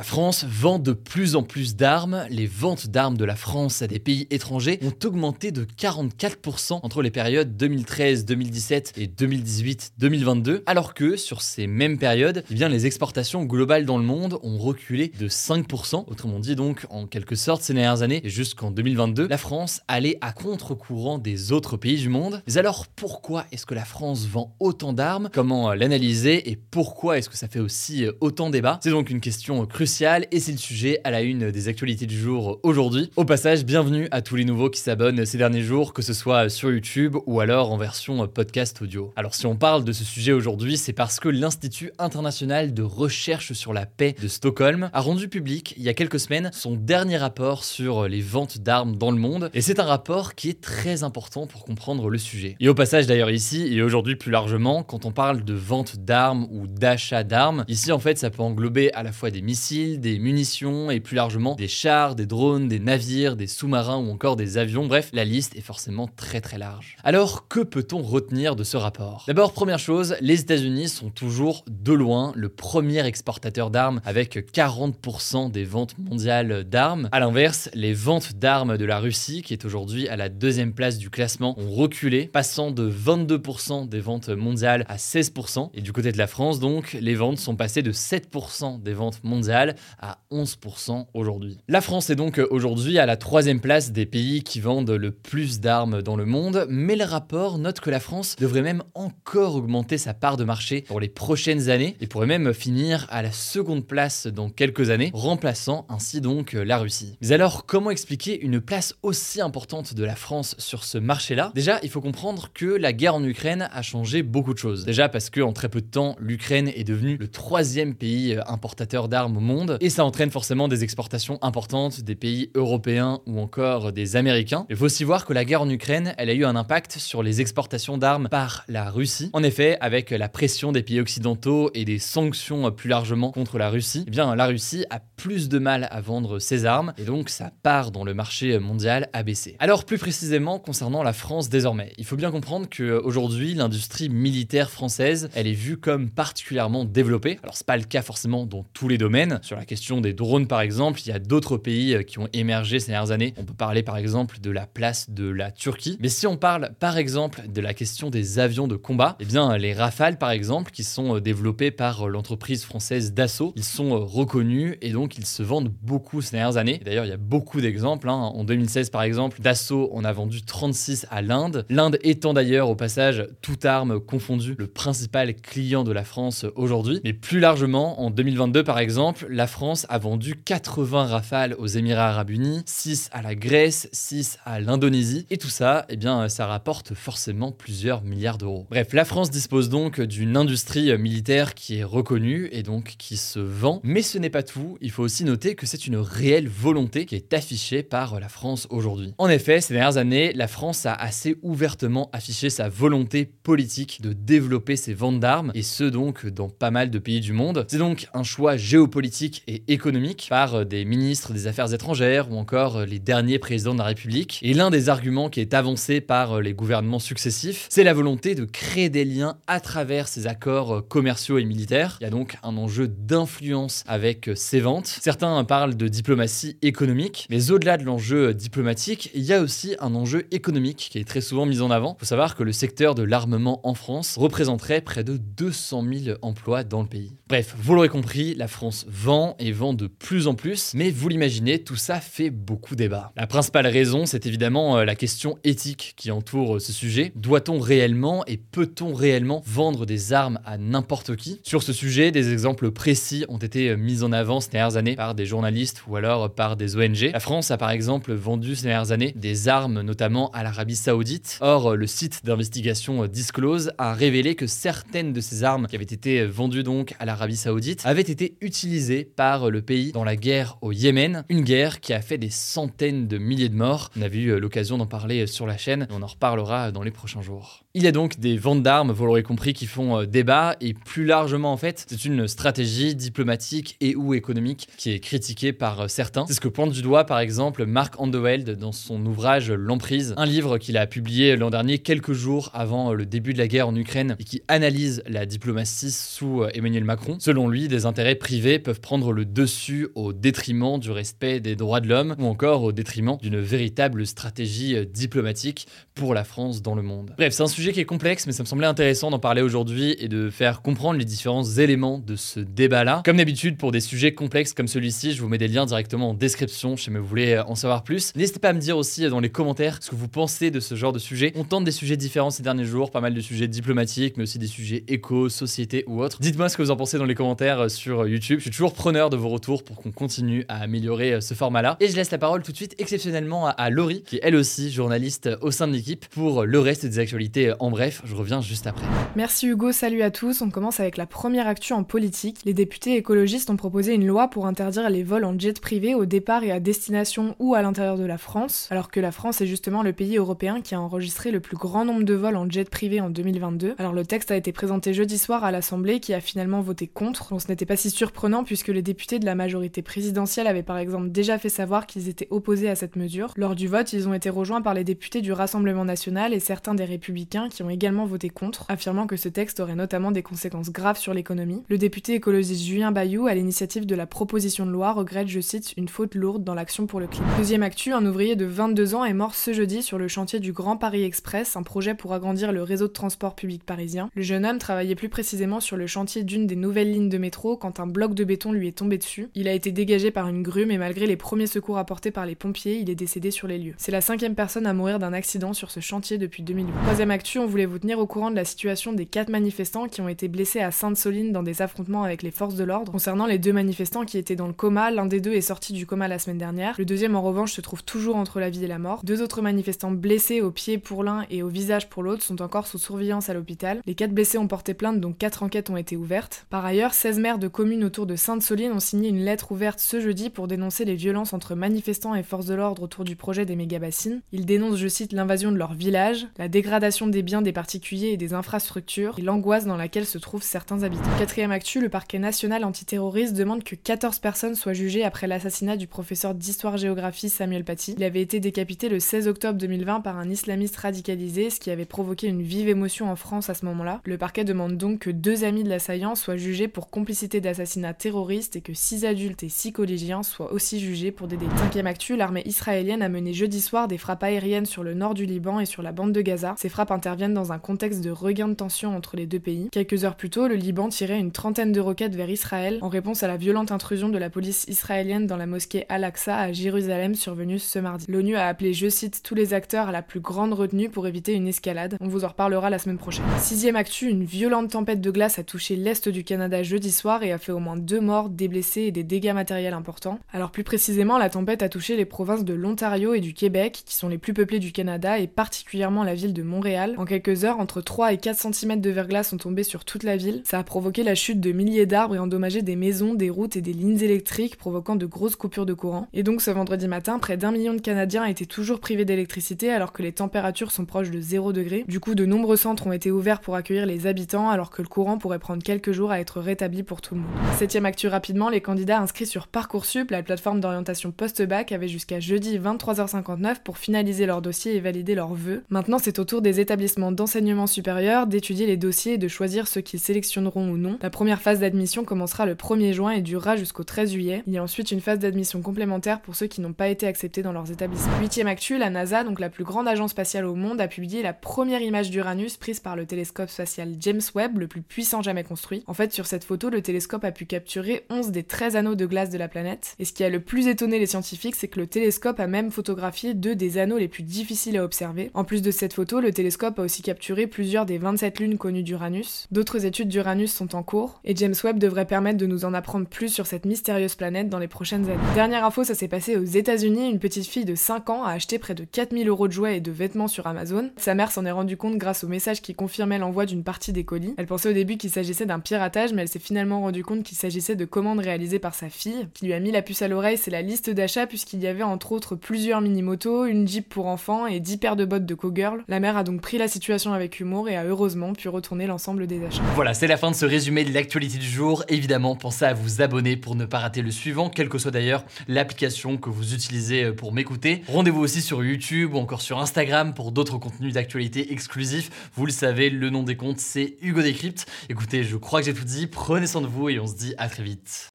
La France vend de plus en plus d'armes. Les ventes d'armes de la France à des pays étrangers ont augmenté de 44% entre les périodes 2013-2017 et 2018-2022, alors que sur ces mêmes périodes, eh les exportations globales dans le monde ont reculé de 5%. Autrement dit donc, en quelque sorte, ces dernières années, jusqu'en 2022, la France allait à contre-courant des autres pays du monde. Mais alors pourquoi est-ce que la France vend autant d'armes? Comment l'analyser? Et pourquoi est-ce que ça fait aussi euh, autant débat? C'est donc une question cruciale et c'est le sujet à la une des actualités du jour aujourd'hui. Au passage, bienvenue à tous les nouveaux qui s'abonnent ces derniers jours, que ce soit sur YouTube ou alors en version podcast audio. Alors si on parle de ce sujet aujourd'hui, c'est parce que l'Institut international de recherche sur la paix de Stockholm a rendu public il y a quelques semaines son dernier rapport sur les ventes d'armes dans le monde et c'est un rapport qui est très important pour comprendre le sujet. Et au passage d'ailleurs ici et aujourd'hui plus largement, quand on parle de vente d'armes ou d'achat d'armes, ici en fait ça peut englober à la fois des missiles des munitions et plus largement des chars, des drones, des navires, des sous-marins ou encore des avions. Bref, la liste est forcément très très large. Alors, que peut-on retenir de ce rapport? D'abord, première chose, les États-Unis sont toujours de loin le premier exportateur d'armes avec 40% des ventes mondiales d'armes. A l'inverse, les ventes d'armes de la Russie, qui est aujourd'hui à la deuxième place du classement, ont reculé, passant de 22% des ventes mondiales à 16%. Et du côté de la France, donc, les ventes sont passées de 7% des ventes mondiales à 11% aujourd'hui. La France est donc aujourd'hui à la troisième place des pays qui vendent le plus d'armes dans le monde, mais le rapport note que la France devrait même encore augmenter sa part de marché pour les prochaines années et pourrait même finir à la seconde place dans quelques années, remplaçant ainsi donc la Russie. Mais alors, comment expliquer une place aussi importante de la France sur ce marché-là? Déjà, il faut comprendre que la guerre en Ukraine a changé beaucoup de choses. Déjà parce que en très peu de temps, l'Ukraine est devenue le troisième pays importateur d'armes au monde et ça entraîne forcément des exportations importantes des pays européens ou encore des Américains. Il faut aussi voir que la guerre en Ukraine, elle a eu un impact sur les exportations d'armes par la Russie. En effet, avec la pression des pays occidentaux et des sanctions plus largement contre la Russie, eh bien la Russie a plus de mal à vendre ses armes et donc sa part dans le marché mondial a baissé. Alors plus précisément concernant la France désormais, il faut bien comprendre qu'aujourd'hui l'industrie militaire française, elle est vue comme particulièrement développée. Alors c'est pas le cas forcément dans tous les domaines, sur la question des drones, par exemple, il y a d'autres pays euh, qui ont émergé ces dernières années. On peut parler, par exemple, de la place de la Turquie. Mais si on parle, par exemple, de la question des avions de combat, eh bien, les Rafales, par exemple, qui sont euh, développés par euh, l'entreprise française Dassault, ils sont reconnus et donc ils se vendent beaucoup ces dernières années. D'ailleurs, il y a beaucoup d'exemples. Hein. En 2016, par exemple, Dassault on a vendu 36 à l'Inde. L'Inde étant d'ailleurs, au passage, toute arme confondue, le principal client de la France aujourd'hui. Mais plus largement, en 2022, par exemple, la France a vendu 80 rafales aux Émirats arabes unis, 6 à la Grèce, 6 à l'Indonésie. Et tout ça, eh bien, ça rapporte forcément plusieurs milliards d'euros. Bref, la France dispose donc d'une industrie militaire qui est reconnue et donc qui se vend. Mais ce n'est pas tout. Il faut aussi noter que c'est une réelle volonté qui est affichée par la France aujourd'hui. En effet, ces dernières années, la France a assez ouvertement affiché sa volonté politique de développer ses ventes d'armes, et ce donc dans pas mal de pays du monde. C'est donc un choix géopolitique et économique par euh, des ministres des Affaires étrangères ou encore euh, les derniers présidents de la République. Et l'un des arguments qui est avancé par euh, les gouvernements successifs, c'est la volonté de créer des liens à travers ces accords commerciaux et militaires. Il y a donc un enjeu d'influence avec ces ventes. Certains parlent de diplomatie économique, mais au-delà de l'enjeu diplomatique, il y a aussi un enjeu économique qui est très souvent mis en avant. Il faut savoir que le secteur de l'armement en France représenterait près de 200 000 emplois dans le pays. Bref, vous l'aurez compris, la France vend vend et vend de plus en plus, mais vous l'imaginez, tout ça fait beaucoup débat. La principale raison, c'est évidemment euh, la question éthique qui entoure euh, ce sujet. Doit-on réellement et peut-on réellement vendre des armes à n'importe qui? Sur ce sujet, des exemples précis ont été euh, mis en avant ces dernières années par des journalistes ou alors par des ONG. La France a par exemple vendu ces dernières années des armes notamment à l'Arabie Saoudite. Or, le site d'investigation Disclose a révélé que certaines de ces armes qui avaient été vendues donc à l'Arabie Saoudite avaient été utilisées par le pays dans la guerre au Yémen, une guerre qui a fait des centaines de milliers de morts. On avait eu l'occasion d'en parler sur la chaîne, on en reparlera dans les prochains jours. Il y a donc des ventes d'armes, vous l'aurez compris, qui font euh, débat et plus largement en fait, c'est une stratégie diplomatique et ou économique qui est critiquée par euh, certains. C'est ce que pointe du doigt par exemple Mark Andeweld dans son ouvrage L'emprise, un livre qu'il a publié l'an dernier quelques jours avant euh, le début de la guerre en Ukraine et qui analyse la diplomatie sous Emmanuel Macron. Selon lui, des intérêts privés peuvent prendre le dessus au détriment du respect des droits de l'homme ou encore au détriment d'une véritable stratégie diplomatique pour la France dans le monde. Bref, c'est un sujet qui est complexe, mais ça me semblait intéressant d'en parler aujourd'hui et de faire comprendre les différents éléments de ce débat-là. Comme d'habitude, pour des sujets complexes comme celui-ci, je vous mets des liens directement en description si vous voulez en savoir plus. N'hésitez pas à me dire aussi dans les commentaires ce que vous pensez de ce genre de sujet. On tente des sujets différents ces derniers jours, pas mal de sujets diplomatiques, mais aussi des sujets éco, société ou autres. Dites-moi ce que vous en pensez dans les commentaires sur YouTube. Je suis toujours preneur de vos retours pour qu'on continue à améliorer ce format-là. Et je laisse la parole tout de suite exceptionnellement à, à Laurie, qui est elle aussi journaliste au sein de l'équipe, pour le reste des actualités en bref, je reviens juste après. Merci Hugo, salut à tous. On commence avec la première actu en politique. Les députés écologistes ont proposé une loi pour interdire les vols en jet privé au départ et à destination ou à l'intérieur de la France, alors que la France est justement le pays européen qui a enregistré le plus grand nombre de vols en jet privé en 2022. Alors le texte a été présenté jeudi soir à l'Assemblée qui a finalement voté contre. Bon, ce n'était pas si surprenant puisque les députés de la majorité présidentielle avaient par exemple déjà fait savoir qu'ils étaient opposés à cette mesure. Lors du vote, ils ont été rejoints par les députés du Rassemblement national et certains des républicains qui ont également voté contre, affirmant que ce texte aurait notamment des conséquences graves sur l'économie. Le député écologiste Julien Bayou, à l'initiative de la proposition de loi, regrette, je cite, une faute lourde dans l'action pour le climat. Deuxième actu, un ouvrier de 22 ans est mort ce jeudi sur le chantier du Grand Paris Express, un projet pour agrandir le réseau de transport public parisien. Le jeune homme travaillait plus précisément sur le chantier d'une des nouvelles lignes de métro quand un bloc de béton lui est tombé dessus. Il a été dégagé par une grue, mais malgré les premiers secours apportés par les pompiers, il est décédé sur les lieux. C'est la cinquième personne à mourir d'un accident sur ce chantier depuis 2008. Troisième actu, on voulait vous tenir au courant de la situation des quatre manifestants qui ont été blessés à Sainte-Soline dans des affrontements avec les forces de l'ordre. Concernant les deux manifestants qui étaient dans le coma, l'un des deux est sorti du coma la semaine dernière. Le deuxième, en revanche, se trouve toujours entre la vie et la mort. Deux autres manifestants blessés au pied pour l'un et au visage pour l'autre sont encore sous surveillance à l'hôpital. Les quatre blessés ont porté plainte, donc quatre enquêtes ont été ouvertes. Par ailleurs, 16 maires de communes autour de Sainte-Soline ont signé une lettre ouverte ce jeudi pour dénoncer les violences entre manifestants et forces de l'ordre autour du projet des méga-bassines. Ils dénoncent, je cite, l'invasion de leur village, la dégradation des biens des particuliers et des infrastructures et l'angoisse dans laquelle se trouvent certains habitants. Quatrième actu, le parquet national antiterroriste demande que 14 personnes soient jugées après l'assassinat du professeur d'histoire-géographie Samuel Paty. Il avait été décapité le 16 octobre 2020 par un islamiste radicalisé, ce qui avait provoqué une vive émotion en France à ce moment-là. Le parquet demande donc que deux amis de l'assaillant soient jugés pour complicité d'assassinat terroriste et que six adultes et six collégiens soient aussi jugés pour des délits. Cinquième actu, l'armée israélienne a mené jeudi soir des frappes aériennes sur le nord du Liban et sur la bande de Gaza. Ces frappes interviennent dans un contexte de regain de tension entre les deux pays. Quelques heures plus tôt, le Liban tirait une trentaine de roquettes vers Israël en réponse à la violente intrusion de la police israélienne dans la mosquée Al-Aqsa à Jérusalem survenue ce mardi. L'ONU a appelé, je cite, tous les acteurs à la plus grande retenue pour éviter une escalade. On vous en reparlera la semaine prochaine. Sixième actu, une violente tempête de glace a touché l'est du Canada jeudi soir et a fait au moins deux morts, des blessés et des dégâts matériels importants. Alors plus précisément, la tempête a touché les provinces de l'Ontario et du Québec, qui sont les plus peuplées du Canada, et particulièrement la ville de Montréal. En quelques heures, entre 3 et 4 cm de verglas sont tombés sur toute la ville. Ça a provoqué la chute de milliers d'arbres et endommagé des maisons, des routes et des lignes électriques, provoquant de grosses coupures de courant. Et donc ce vendredi matin, près d'un million de Canadiens étaient toujours privés d'électricité alors que les températures sont proches de 0 degré. Du coup, de nombreux centres ont été ouverts pour accueillir les habitants alors que le courant pourrait prendre quelques jours à être rétabli pour tout le monde. Septième actu rapidement, les candidats inscrits sur Parcoursup, la plateforme d'orientation post-bac, avaient jusqu'à jeudi 23h59 pour finaliser leur dossier et valider leurs vœux. Maintenant, c'est au tour des établissements d'enseignement supérieur d'étudier les dossiers et de choisir ceux qu'ils sélectionneront ou non. La première phase d'admission commencera le 1er juin et durera jusqu'au 13 juillet. Il y a ensuite une phase d'admission complémentaire pour ceux qui n'ont pas été acceptés dans leurs établissements. Huitième actu, la NASA, donc la plus grande agence spatiale au monde, a publié la première image d'Uranus prise par le télescope spatial James Webb, le plus puissant jamais construit. En fait, sur cette photo, le télescope a pu capturer 11 des 13 anneaux de glace de la planète. Et ce qui a le plus étonné les scientifiques, c'est que le télescope a même photographié deux des anneaux les plus difficiles à observer. En plus de cette photo, le télescope a aussi capturé plusieurs des 27 lunes connues d'Uranus. D'autres études d'Uranus sont en cours, et James Webb devrait permettre de nous en apprendre plus sur cette mystérieuse planète dans les prochaines années. Dernière info, ça s'est passé aux États-Unis. Une petite fille de 5 ans a acheté près de 4000 euros de jouets et de vêtements sur Amazon. Sa mère s'en est rendue compte grâce au message qui confirmait l'envoi d'une partie des colis. Elle pensait au début qu'il s'agissait d'un piratage, mais elle s'est finalement rendue compte qu'il s'agissait de commandes réalisées par sa fille. Qui lui a mis la puce à l'oreille, c'est la liste d'achats puisqu'il y avait entre autres plusieurs mini-motos, une Jeep pour enfants et 10 paires de bottes de co-girl. La mère a donc pris la situation avec humour et a heureusement pu retourner l'ensemble des achats. Voilà, c'est la fin de ce résumé de l'actualité du jour. Évidemment, pensez à vous abonner pour ne pas rater le suivant, quelle que soit d'ailleurs l'application que vous utilisez euh, pour m'écouter. Rendez-vous aussi sur YouTube ou encore sur Instagram pour d'autres contenus d'actualité exclusifs. Vous le savez, le nom des comptes, c'est Hugo Décrypte. Écoutez, je crois que j'ai tout dit. Prenez soin de vous et on se dit à très vite.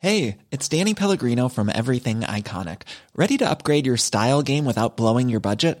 Hey, it's Danny Pellegrino from Everything Iconic. Ready to upgrade your style game without blowing your budget?